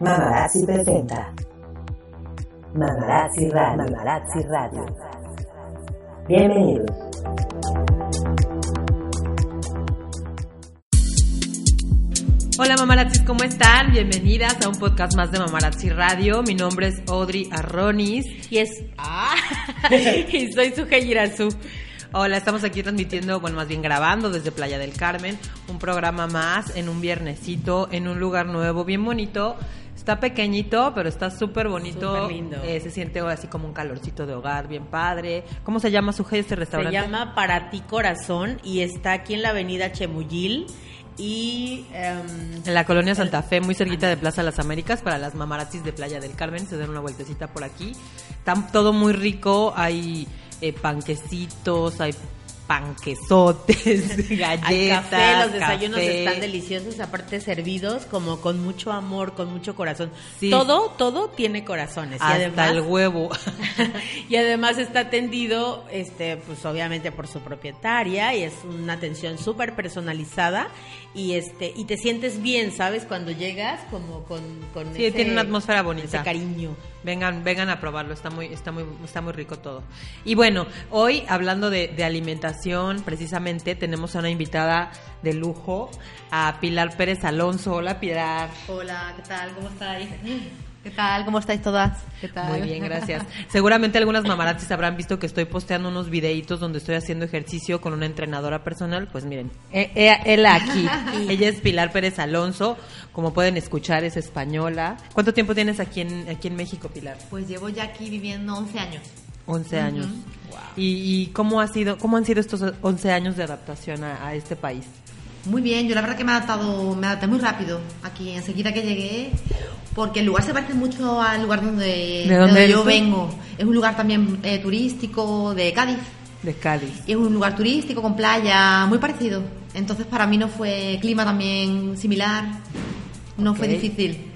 Mamarazzi presenta Mamarazzi Radio. Mamarazzi Radio. Bienvenidos. Hola mamarazzis, ¿cómo están? Bienvenidas a un podcast más de Mamarazzi Radio. Mi nombre es Audrey Arronis y es ah, y soy su Girazú. Hola, estamos aquí transmitiendo, bueno, más bien grabando desde Playa del Carmen, un programa más en un viernesito, en un lugar nuevo, bien bonito. Está pequeñito, pero está súper bonito. Súper lindo. Eh, se siente así como un calorcito de hogar, bien padre. ¿Cómo se llama su este restaurante? Se llama Para Ti Corazón y está aquí en la avenida Chemuyil y... em, En la colonia Santa Fe, muy cerquita de Plaza Las Américas, para las mamarazzis de Playa del Carmen, se dan una vueltecita por aquí. Está todo muy rico, hay eh, panquecitos, hay panquesotes, galletas, hay café, los desayunos café. están deliciosos, aparte servidos como con mucho amor, con mucho corazón. Sí. Todo, todo tiene corazones. Hasta y además, el huevo. y además está atendido, este, pues obviamente por su propietaria y es una atención súper personalizada y este, y te sientes bien, ¿sabes? Cuando llegas como con, con Sí, tiene una atmósfera bonita. ese cariño. Vengan, vengan a probarlo, está muy, está muy, está muy rico todo. Y bueno, hoy hablando de, de alimentación, precisamente tenemos a una invitada de lujo, a Pilar Pérez Alonso. Hola Pilar. Hola, ¿qué tal? ¿Cómo estáis? ¿Qué tal? ¿Cómo estáis todas? ¿Qué tal? Muy bien, gracias. Seguramente algunas mamarazzis habrán visto que estoy posteando unos videitos donde estoy haciendo ejercicio con una entrenadora personal. Pues miren, eh, eh, él aquí. Ella es Pilar Pérez Alonso. Como pueden escuchar, es española. ¿Cuánto tiempo tienes aquí en, aquí en México, Pilar? Pues llevo ya aquí viviendo 11 años. 11 años. ¿Y, y cómo, ha sido, cómo han sido estos 11 años de adaptación a, a este país? Muy bien, yo la verdad que me he adaptado, me adapté muy rápido aquí, enseguida que llegué, porque el lugar se parece mucho al lugar donde, ¿De dónde eres yo tú? vengo. Es un lugar también eh, turístico de Cádiz. De Cádiz. Y es un lugar turístico con playa, muy parecido. Entonces para mí no fue clima también similar, no fue difícil.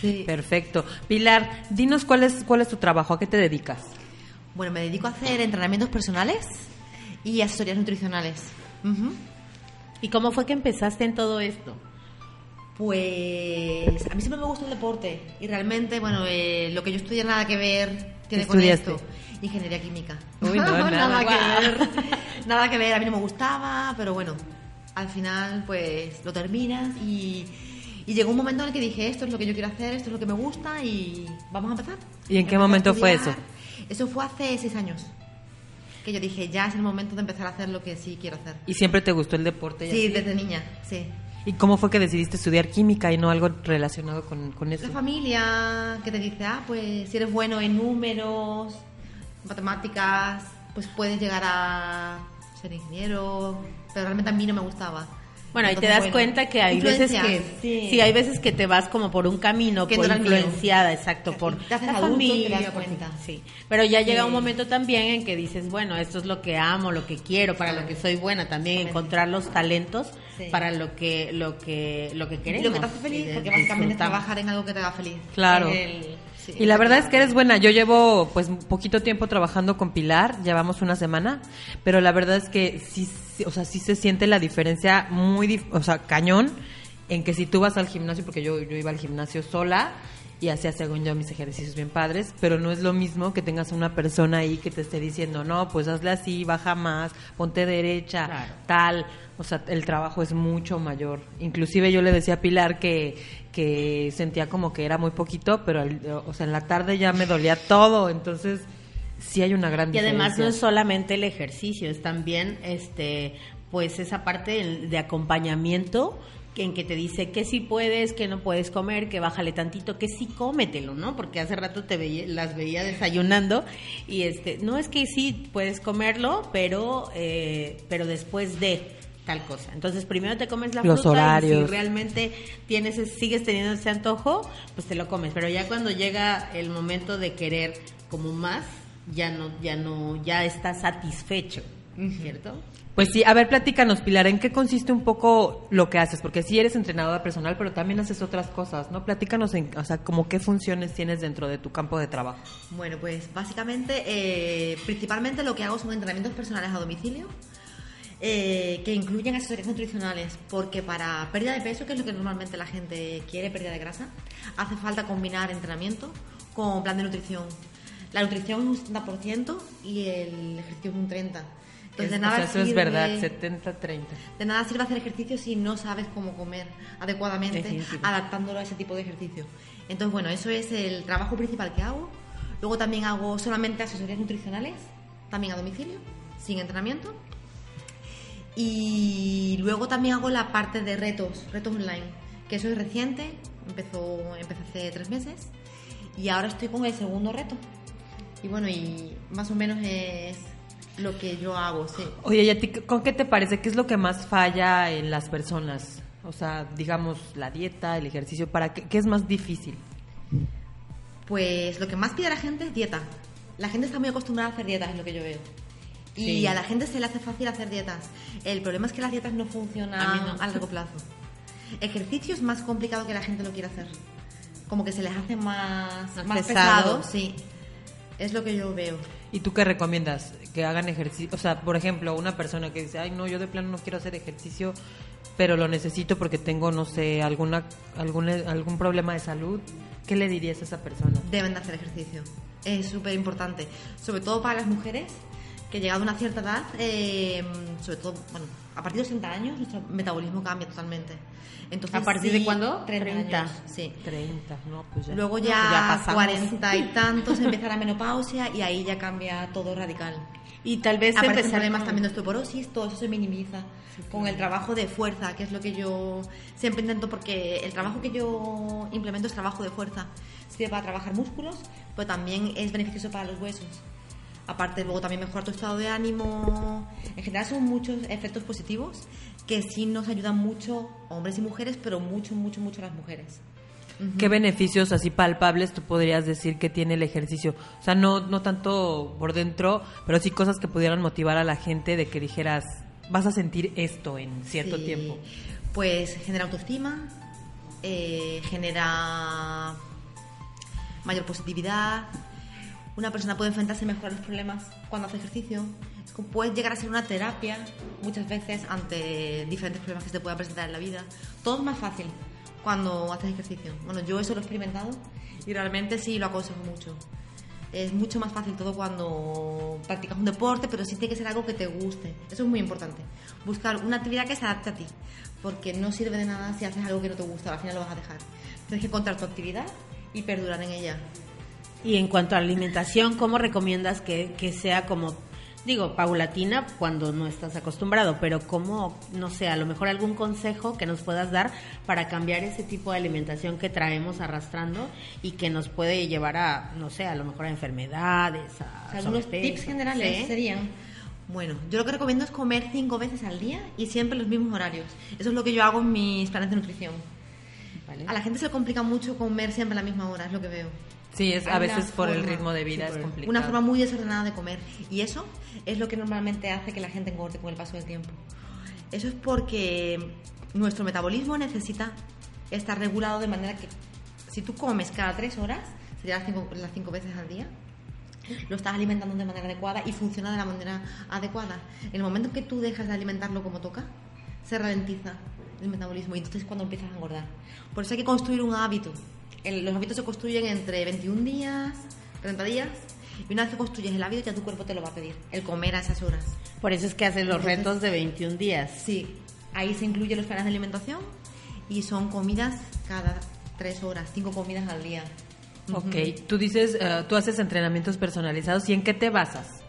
Sí. Perfecto. Pilar, dinos cuál es, cuál es tu trabajo, ¿a qué te dedicas? Bueno, me dedico a hacer entrenamientos personales y asesorías nutricionales. ¿Y cómo fue que empezaste en todo esto? Pues a mí siempre me gusta el deporte y realmente, bueno, eh, lo que yo estudié nada que ver tiene ¿Qué con esto. Ingeniería química. Uy, no, nada. que ver. Nada que ver, a mí no me gustaba, pero bueno, al final pues lo terminas y, y llegó un momento en el que dije, esto es lo que yo quiero hacer, esto es lo que me gusta y vamos a empezar. ¿Y en qué momento fue estudiar. Eso fue hace seis años. Que yo dije, ya es el momento de empezar a hacer lo que sí quiero hacer. ¿Y siempre te gustó el deporte? Sí, así? desde niña, sí. ¿Y cómo fue que decidiste estudiar química y no algo relacionado con, con eso? La familia que te dice, ah, pues si eres bueno en números, matemáticas, pues puedes llegar a ser ingeniero, pero realmente a mí no me gustaba. Bueno, y te das bueno, cuenta que hay veces que sí. sí. hay veces que te vas como por un camino Que por no mío. influenciada, exacto, por te haces la adulto y te familia, das por- cuenta. sí. Pero ya llega Sí. un momento también en que dices, bueno, esto es lo que amo, lo que quiero, para lo que soy buena, también encontrar los talentos Sí. para lo que lo que lo que queremos. lo que te hace feliz, porque básicamente trabajar en algo que te haga feliz. Claro. El- Y la verdad es que eres buena. Yo llevo pues poquito tiempo trabajando con Pilar, llevamos una semana, pero la verdad es que sí, sí, o sea, sí se siente la diferencia muy, o sea, cañón, en que si tú vas al gimnasio, porque yo, yo iba al gimnasio sola y hacía según yo mis ejercicios bien padres, pero no es lo mismo que tengas una persona ahí que te esté diciendo, no, pues hazle así, baja más, ponte derecha, Claro. tal. O sea, el trabajo es mucho mayor. Inclusive yo le decía a Pilar que, que sentía como que era muy poquito, pero o sea, en la tarde ya me dolía todo, entonces sí hay una gran Y además no diferencia. es solamente el ejercicio, es también este pues esa parte de acompañamiento en que te dice que sí puedes, que no puedes comer, que bájale tantito, que sí cómetelo, ¿no? Porque hace rato te veía, las veía desayunando y este, no es que sí puedes comerlo, pero eh, pero después de tal cosa. Entonces primero te comes la Los fruta y si realmente tienes sigues teniendo ese antojo, pues te lo comes, pero ya cuando llega el momento de querer como más, ya no ya no ya estás satisfecho, ¿cierto? Pues sí, a ver, platícanos, Pilar, ¿en qué consiste un poco lo que haces? Porque sí eres entrenadora personal, pero también haces otras cosas, ¿no? Platícanos, en, o sea, como qué funciones tienes dentro de tu campo de trabajo. Bueno, pues básicamente, eh, principalmente lo que hago son entrenamientos personales a domicilio. eh, que incluyen asesorías nutricionales, porque para pérdida de peso, que es lo que normalmente la gente quiere, pérdida de grasa, hace falta combinar entrenamiento con plan de nutrición. La nutrición es un 70% y el ejercicio es un 30%. Entonces, de nada o sea, eso es sirve- verdad, 70-30. de nada sirve hacer ejercicio si no sabes cómo comer adecuadamente, Definitivo. adaptándolo a ese tipo de ejercicio. Entonces, bueno, eso es el trabajo principal que hago. Luego también hago solamente asesorías nutricionales, también a domicilio, sin entrenamiento. Y luego también hago la parte de retos, retos online, que eso es reciente, empezó, empecé hace tres meses y ahora estoy con el segundo reto. Y bueno, y más o menos es lo que yo hago, sí. Oye, ¿y a ti con qué te parece? ¿Qué es lo que más falla en las personas? O sea, digamos, la dieta, el ejercicio, ¿para qué, qué es más difícil? Pues lo que más pide la gente es dieta. La gente está muy acostumbrada a hacer dietas, es lo que yo veo. Y Sí. a la gente se le hace fácil hacer dietas. El problema es que las dietas no funcionan A a, largo plazo. Ejercicio es más complicado que la gente lo quiera hacer. Como que se les hace más, Más más, pesado. pesado. sí. Es lo que yo veo. ¿Y tú qué recomiendas? Que hagan ejercicio. O sea, por ejemplo, una persona que dice, ay, no, yo de plano no quiero hacer ejercicio, pero lo necesito porque tengo, no sé, alguna, algún, algún problema de salud. ¿Qué le dirías a esa persona? Deben de hacer ejercicio. Es súper importante. Sobre todo para las mujeres que llegado a una cierta edad, eh, sobre todo, bueno, a partir de los 30 años, nuestro metabolismo cambia totalmente. Entonces, ¿A partir sí, de cuándo? 30. 30. años, sí. 30, no, pues ya. Luego ya, ya pasamos. 40 y tantos empieza la menopausia y ahí ya cambia todo radical. Y tal vez Aparecen problemas con- también de osteoporosis, todo eso se minimiza con el trabajo de fuerza, que es lo que yo siempre intento, porque el trabajo que yo implemento es trabajo de fuerza. Sirve para trabajar músculos, pero también es beneficioso para los huesos. Aparte, luego también mejora tu estado de ánimo. En general son muchos efectos positivos que sí nos ayudan mucho, hombres y mujeres, pero mucho, mucho, mucho las mujeres. ¿Qué beneficios así palpables tú podrías decir que tiene el ejercicio? O sea, no, no tanto por dentro, pero sí cosas que pudieran motivar a la gente de que dijeras, vas a sentir esto en cierto Sí. tiempo. Pues genera autoestima, eh, genera mayor positividad. Una persona puede enfrentarse mejor a los problemas cuando hace ejercicio. Puede llegar a ser una terapia muchas veces ante diferentes problemas que se te puedan presentar en la vida. Todo es más fácil cuando haces ejercicio. Bueno, yo eso lo he experimentado y realmente sí lo aconsejo mucho. Es mucho más fácil todo cuando practicas un deporte, pero sí tiene que ser algo que te guste. Eso es muy importante. Buscar una actividad que se adapte a ti, porque no sirve de nada si haces algo que no te gusta, al final lo vas a dejar. Tienes que encontrar tu actividad y perdurar en ella. Y en cuanto a la alimentación, ¿cómo recomiendas que, que sea como, digo, paulatina cuando no estás acostumbrado, pero cómo, no sé, a lo mejor algún consejo que nos puedas dar para cambiar ese tipo de alimentación que traemos arrastrando y que nos puede llevar a, no sé, a lo mejor a enfermedades, a Algunos sobrepeso, tips generales ¿sí? serían, bueno, yo lo que recomiendo es comer cinco veces al día y siempre en los mismos horarios. Eso es lo que yo hago en mis planes de nutrición. ¿Vale? A la gente se le complica mucho comer siempre a la misma hora, es lo que veo. Sí, es, a veces por el forma, ritmo de vida sí, es complicado. Una forma muy desordenada de comer. Y eso es lo que normalmente hace que la gente engorde con el paso del tiempo. Eso es porque nuestro metabolismo necesita estar regulado de manera que si tú comes cada tres horas, sería las cinco, las cinco veces al día, lo estás alimentando de manera adecuada y funciona de la manera adecuada. En el momento en que tú dejas de alimentarlo como toca, se ralentiza el metabolismo y entonces es cuando empiezas a engordar. Por eso hay que construir un hábito. El- los hábitos se construyen entre 21 días, 30 días, y una vez que construyes el hábito ya tu cuerpo te lo va a pedir, el comer a esas horas. Por eso es que haces los Entonces- retos de 21 días. Sí, ahí se incluyen los planes de alimentación y son comidas cada tres horas, cinco comidas al día. Ok, tú dices, eh, tú haces entrenamientos personalizados y en qué te basas?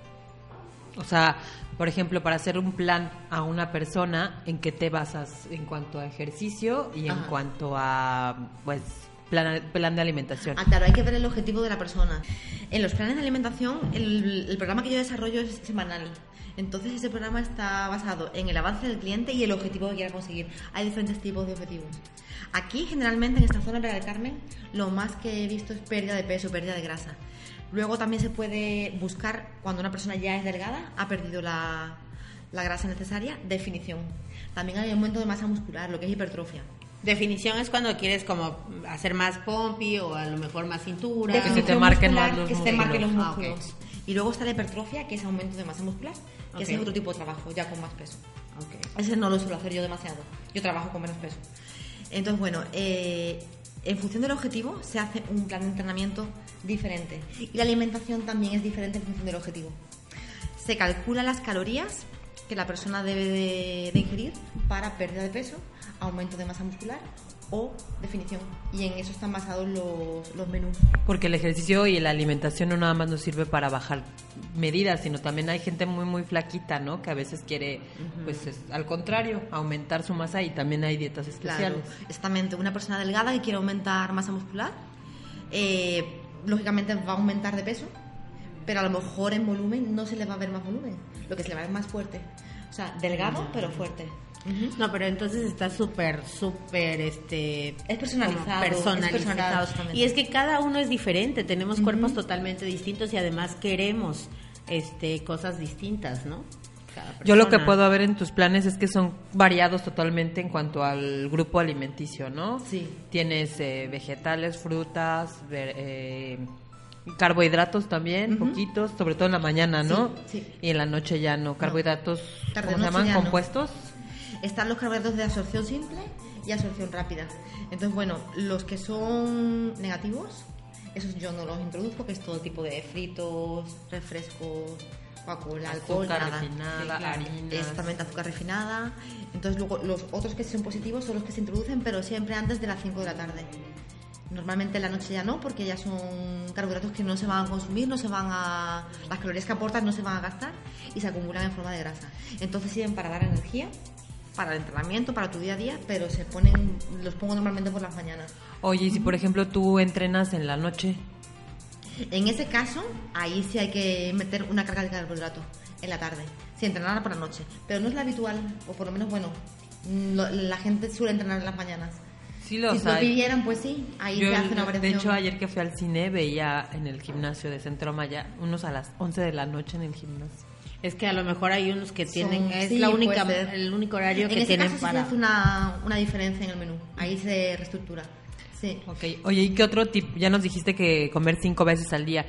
O sea, por ejemplo, para hacer un plan a una persona, ¿en qué te basas en cuanto a ejercicio y en Ajá. cuanto a, pues, plan, plan de alimentación? Ah, claro, hay que ver el objetivo de la persona. En los planes de alimentación, el, el programa que yo desarrollo es semanal. Entonces ese programa está basado en el avance del cliente y el objetivo que quiera conseguir. Hay diferentes tipos de objetivos. Aquí, generalmente, en esta zona de Carmen, lo más que he visto es pérdida de peso, pérdida de grasa. Luego también se puede buscar, cuando una persona ya es delgada, ha perdido la, la grasa necesaria, definición. También hay aumento de masa muscular, lo que es hipertrofia. Definición es cuando quieres como hacer más pompi o a lo mejor más cintura. Que se te marquen muscular, más los que se te marquen los músculos. Ah, músculos. Y luego está la hipertrofia, que es aumento de masa muscular. que ese es otro tipo de trabajo, ya con más peso. Ok. Ese no lo suelo hacer yo demasiado. Yo trabajo con menos peso. Entonces, bueno, eh, en función del objetivo se hace un plan de entrenamiento diferente. Y la alimentación también es diferente en función del objetivo. Se calculan las calorías que la persona debe de, de ingerir para pérdida de peso, aumento de masa muscular o definición. Y en eso están basados los, los menús. Porque el ejercicio y la alimentación no nada más nos sirve para bajar medidas, sino también hay gente muy muy flaquita, ¿no? Que a veces quiere, pues es- al contrario, aumentar su masa y también hay dietas Claro, especiales. exactamente. Una persona delgada que quiere aumentar masa muscular, eh, lógicamente va a aumentar de peso, pero a lo mejor en volumen no se le va a ver más volumen, lo que se le va a ver más fuerte. O sea, delgado pero fuerte. No, pero entonces está súper, súper, este... Es personalizado, es personalizado. y es que cada uno es diferente, tenemos cuerpos totalmente distintos y además queremos este cosas distintas, ¿no? Yo lo que puedo ver en tus planes es que son variados totalmente en cuanto al grupo alimenticio, ¿no? Sí. Tienes eh, vegetales, frutas, ver- eh, carbohidratos también, poquitos, sobre todo en la mañana, ¿no? Sí, sí. Y en la noche ya no. Carbohidratos, ¿cómo se llaman? ya no. Están los carbohidratos de absorción simple y absorción rápida. Entonces, bueno, los que son negativos, esos yo no los introduzco, que es todo tipo de fritos, refrescos, Coca-Cola, alcohol, Azúcar nada. refinada, Sí, harinas. Exactamente, azúcar refinada. Entonces, luego los otros que son positivos son los que se introducen, pero siempre antes de las 5 de la tarde. Normalmente en la noche ya no, porque ya son carbohidratos que no se van a consumir, no se van a. Las calorías que aportan no se van a gastar y se acumulan en forma de grasa. Entonces sirven para dar energía, para el entrenamiento, para tu día a día, pero se ponen. Los pongo normalmente por las mañanas. Oye, y si por ejemplo tú entrenas en la noche, En ese caso, ahí sí hay que meter una carga de carbohidratos en la tarde, si entrenara por la noche. Pero no es la habitual, o por lo menos, bueno, lo- la gente suele entrenar en las mañanas. sí los si lo pidieran, pues sí, ahí Yo, se hace una de variación. hecho, ayer que fui al cine veía en el gimnasio de Centro Maya unos a las 11 de la noche en el gimnasio. Es que a lo mejor hay unos que tienen, Son- es sí, la única, el único horario en que ese tienen caso sí para... se hace una, una diferencia en el menú. Ahí se reestructura. Sí. Ok, oye, ¿y qué otro tip? Ya nos dijiste que comer cinco veces al día,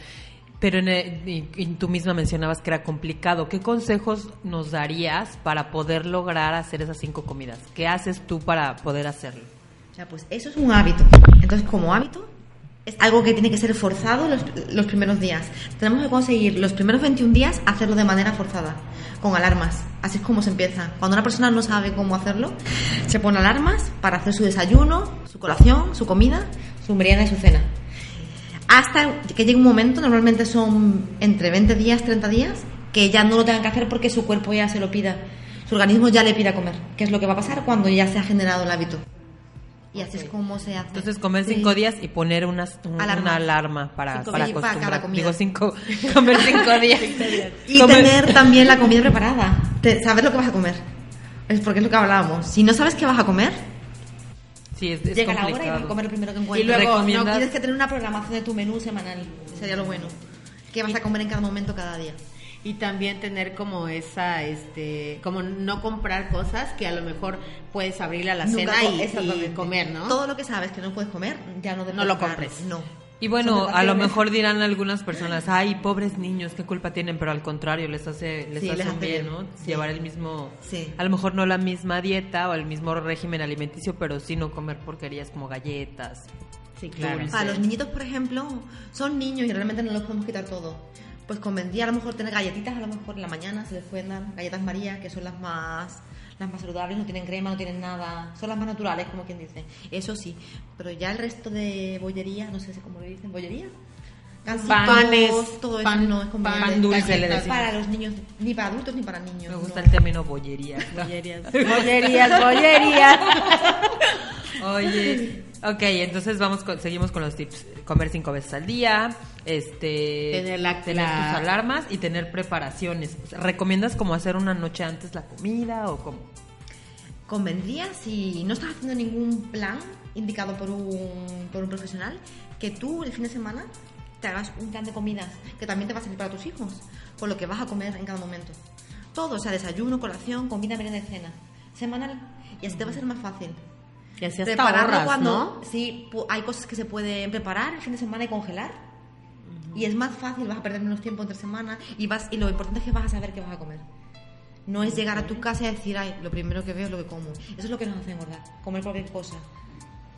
pero en el- y, y tú misma mencionabas que era complicado. ¿Qué consejos nos darías para poder lograr hacer esas cinco comidas? ¿Qué haces tú para poder hacerlo? O sea, pues eso es un hábito. Entonces, como hábito, es algo que tiene que ser forzado los, primeros días. Tenemos que conseguir los primeros 21 días hacerlo de manera forzada, con alarmas. Así es como se empieza. Cuando una persona no sabe cómo hacerlo, se pone alarmas para hacer su desayuno, su colación, su comida, su merienda y su cena. Hasta que llegue un momento, normalmente son entre 20 días, 30 días, que ya no lo tengan que hacer porque su cuerpo ya se lo pida. Su organismo ya le pida comer, que es lo que va a pasar cuando ya se ha generado el hábito. Y así es como se hace. Entonces, comer Sí. cinco días y poner unas, un- una alarma para, Cinco para acostumbrar. cada comida. Digo, cinco, comer cinco días. Y Comer- tener también la comida preparada. Te- saber lo que vas a comer. Es porque es lo que hablábamos. Si no sabes qué vas a comer, Sí, es, es llega la hora y complicado. vas a comer lo primero que Y encuentres. luego, no ¿recomiendas- tienes que tener una programación de tu menú semanal. Sería lo bueno. ¿Qué vas a comer en cada momento, cada día? Y también tener como esa, este, como no comprar cosas que a lo mejor puedes abrir a la Nunca cena y- y, comer, ¿no? Todo lo que sabes que no puedes comer, ya no debes No lo comprar. compres. No. Y bueno, a lo mejor dirán algunas personas, ay, pobres niños, qué culpa tienen, pero al contrario, les hace, les Sí, les hacen hace bien, bien. ¿no? Sí. Llevar el mismo, Sí. a lo mejor no la misma dieta o el mismo régimen alimenticio, pero sí no comer porquerías como galletas. Sí, claro. Dulce. Para los niñitos, por ejemplo, son niños y realmente no los podemos quitar todo. Pues convendría a lo mejor tener galletitas, a lo mejor en la mañana se les pueden dar galletas María, que son las más las más saludables, no tienen crema, no tienen nada, son las más naturales, como quien dice. Eso sí, pero ya el resto de bollería, no sé si cómo le dicen, bollería. Panes, todo pan- eso no es conveniente. pan dulce, le Para los niños, ni para adultos ni para niños. Me gusta no. el término bollería. Bollerías, bollerías, bollerías. Oye, ok, entonces vamos con- seguimos con los tips. Comer cinco veces al día, este, Tener la- tener la- tus alarmas y tener preparaciones. ¿Recomiendas como hacer una noche antes la comida o cómo? convendría si no estás haciendo ningún plan indicado por un, por un profesional que tú el fin de semana te hagas un plan de comidas que también te va a servir para tus hijos con lo que vas a comer en cada momento todo o sea desayuno colación comida merienda y cena semanal y así te va a ser más fácil Y así hasta Prepararlo ahorras, cuando ¿no? sí hay cosas que se pueden preparar el fin de semana y congelar y es más fácil vas a perder menos tiempo entre semana y vas y lo importante es que vas a saber qué vas a comer No es llegar a tu casa y decir, ay, lo primero que veo es lo que como. Eso es lo que nos hace engordar, comer cualquier cosa.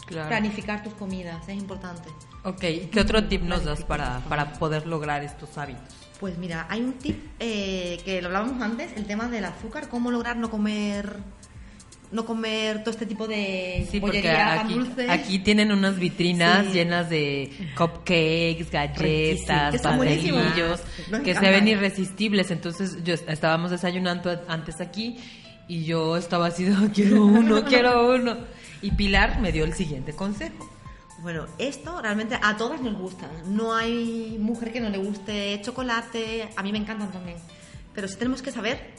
Claro. Planificar tus comidas, es importante. Ok, ¿qué otro tip nos das para, para poder lograr estos hábitos? Pues mira, hay un tip eh, que lo hablábamos antes, el tema del azúcar, cómo lograr no comer no comer todo este tipo de Sí, bollería, aquí, dulce. aquí tienen unas vitrinas Sí. llenas de cupcakes, Riquísimo, galletas, Nos que se ven irresistibles. Entonces, yo estábamos desayunando antes aquí y yo estaba así, quiero uno, quiero uno. Y Pilar me dio el siguiente consejo. Bueno, esto realmente a todas nos gusta. No hay mujer que no le guste chocolate, a mí me encantan también. Pero sí tenemos que saber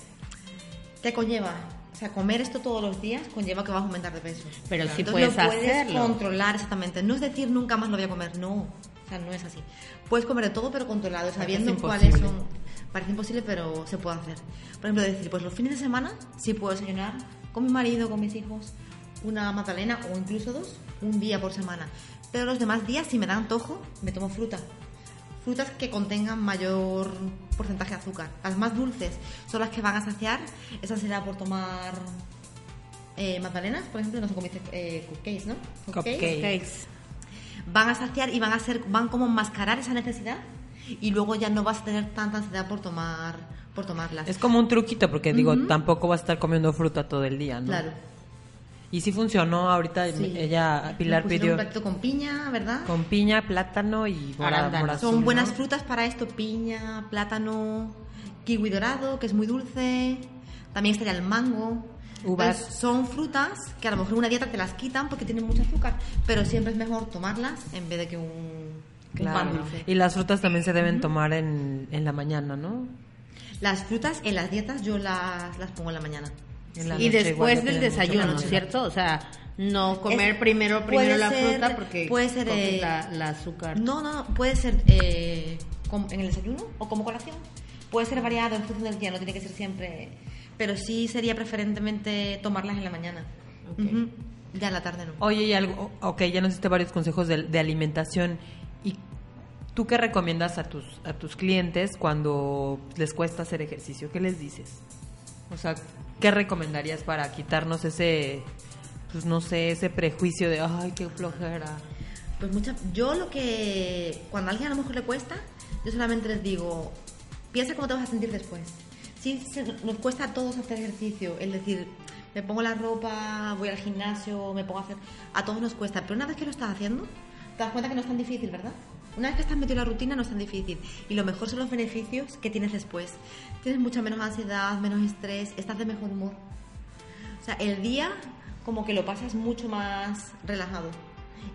qué conlleva. O sea, comer esto todos los días conlleva que vas a aumentar de peso. Pero sí Entonces puedes lo puedes hacerlo. controlar exactamente. No es decir nunca más lo voy a comer, no. O sea, no es así. Puedes comer de todo, pero controlado, sabiendo cuáles son. Parece imposible, pero se puede hacer. Por ejemplo, decir, pues los fines de semana sí puedo desayunar con mi marido, con mis hijos, una magdalena o incluso dos, un día por semana. Pero los demás días, si me da antojo, me tomo fruta. Frutas que contengan mayor porcentaje de azúcar. Las más dulces son las que van a saciar. Esa será por tomar eh, magdalenas, por ejemplo, no sé cómo dice, eh, cupcakes, ¿no? Cupcakes. Cakes. Van a saciar y van a ser, van como a mascarar esa necesidad y luego ya no vas a tener tanta ansiedad por tomar, por tomarlas. Es como un truquito, porque digo, tampoco vas a estar comiendo fruta todo el día, ¿no? Claro. Y sí funcionó, ahorita Sí. ella, Pilar pidió un platito con piña, ¿verdad? con piña, plátano y mora- Arándanos. morazón, Son buenas frutas para esto, piña, plátano, kiwi dorado, que es muy dulce, también estaría el mango. Uvas. Entonces, son frutas que a lo mejor en una dieta te las quitan porque tienen mucho azúcar, pero siempre es mejor tomarlas en vez de que un, un pan dulce. Y las frutas también se deben tomar en, en la mañana, ¿no? Las frutas en las dietas yo las, las pongo en la mañana. Y después del desayuno. ¿cierto? O sea, no comer Es- primero primero la ser- fruta porque puede ser, eh, la, la azúcar. No, no, no, puede ser eh, en el desayuno o como colación. Puede ser variado en función del día, no tiene que ser siempre. Pero sí sería preferentemente tomarlas en la mañana. Ok. Ujú. Ya en la tarde no. Oye, y algo, ok, ya nos diste varios consejos de, de alimentación. ¿Y tú qué recomiendas a tus, a tus clientes cuando les cuesta hacer ejercicio? ¿Qué les dices? O sea, ¿qué recomendarías para quitarnos ese, pues no sé, ese prejuicio de, ay, qué flojera? Pues mucha, yo lo que cuando a alguien a lo mejor le cuesta, yo solamente les digo, piensa cómo te vas a sentir después. Sí, se- nos cuesta a todos hacer ejercicio, es decir, me pongo la ropa, voy al gimnasio, me pongo a hacer, a todos nos cuesta, pero una vez que lo estás haciendo, te das cuenta que no es tan difícil, ¿verdad? Una vez que estás metido en la rutina no es tan difícil y lo mejor son los beneficios que tienes después. Tienes mucha menos ansiedad, menos estrés, estás de mejor humor. O sea, el día como que lo pasas mucho más relajado.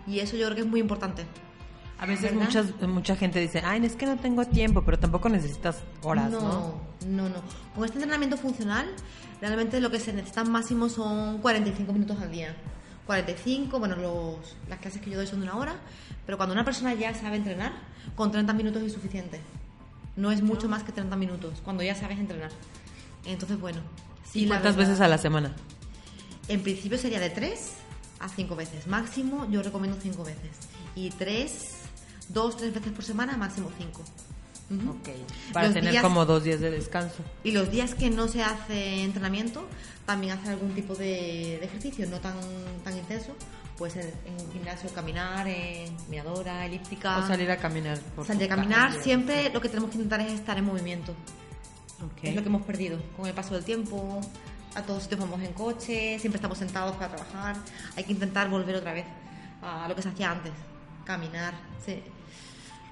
Y eso yo creo que es muy importante. A veces muchas, mucha gente dice, ay, es que no tengo tiempo, pero tampoco necesitas horas, ¿no? no, no, no. Con este entrenamiento funcional, realmente lo que se necesita máximo son 45 minutos al día. 45, bueno, los, las clases que yo doy son de una hora, pero cuando una persona ya sabe entrenar, con 30 minutos es suficiente. No es mucho más que 30 minutos, cuando ya sabes entrenar. Entonces, bueno. sí, ¿Y cuántas verdad- veces a la semana? En principio sería de 3 a 5 veces. Máximo yo recomiendo 5 veces. Y 3, 2, 3 veces por semana, máximo 5. Para Los tener días- como dos días de descanso. Y los días que no se hace entrenamiento, también hacer algún tipo de, de ejercicio, no tan, tan intenso. Puede ser en un gimnasio caminar, en miradora, elíptica. O salir a caminar. Por Salir a caminar. calle. Siempre lo que tenemos que intentar es estar en movimiento. Ok. Es lo que hemos perdido con el paso del tiempo. A todos sitios vamos en coche, siempre estamos sentados para trabajar. Hay que intentar volver otra vez a lo que se hacía antes. Caminar, sí.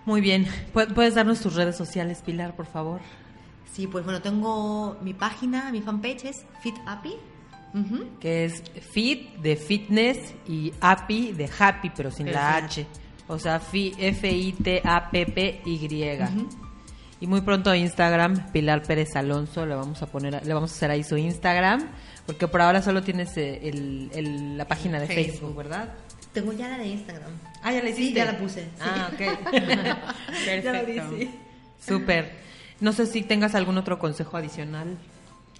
Muy bien. Pu- ¿Puedes darnos tus redes sociales, Pilar, por favor? Sí, pues bueno, tengo mi página, mi fanpage es FitApi. Ujú. Que es Fit de fitness y Happy de happy, pero sin la. H. O sea, fi- F-I-T-A-P-P-Y. Y muy pronto Instagram, Pilar Pérez Alonso, le vamos a poner, le vamos a hacer ahí su Instagram, porque por ahora solo tienes eh, el, el- la página de Facebook, Facebook. ¿verdad? Tengo ya la de Instagram. Ah, ya la Sí, hiciste. ya la puse. sí. Ah, ok. Ya la vi, Perfecto. sí. Súper. No sé si tengas algún otro consejo adicional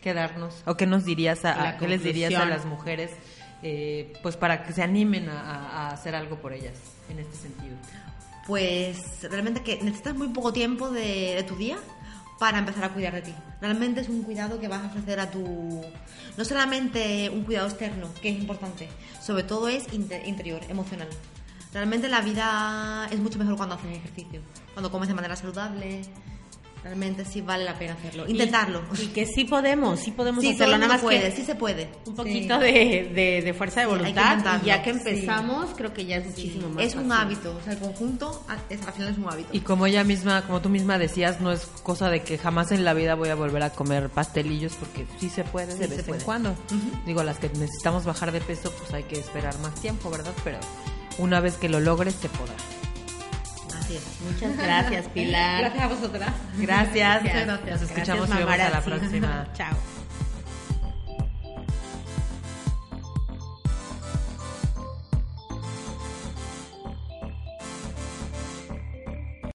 que darnos, o qué nos dirías, a, qué les dirías a las mujeres, eh, pues para que se animen a, a- a hacer algo por ellas en este sentido. Pues realmente que necesitas muy poco tiempo de, de tu día para empezar a cuidar de ti. Realmente es un cuidado que vas a ofrecer a tu... No solamente un cuidado externo, que es importante, sobre todo es inte- interior, emocional. Realmente la vida es mucho mejor cuando haces ejercicio, cuando comes de manera saludable. Realmente sí vale la pena hacerlo. Intentarlo. Y, y que sí podemos, sí podemos sí, hacerlo, nada más puede, que sí se puede. un Sí. poquito de, de- de fuerza de Sí, hay que voluntad y ya que Sí. empezamos creo que ya es muchísimo más Es un hábito, o sea, el conjunto a- es, al final es un hábito. Y como ella misma, como tú misma decías, no es cosa de que jamás en la vida voy a volver a comer pastelillos porque sí se puede Sí de vez puede. en cuando. Digo, las que necesitamos bajar de peso, pues hay que esperar más tiempo, ¿verdad? Pero una vez que lo logres, se podrá. Así es. Muchas gracias, Pilar. Gracias a vosotras. Gracias. Gracias. Nos escuchamos Gracias, y vemos a la próxima. Chao.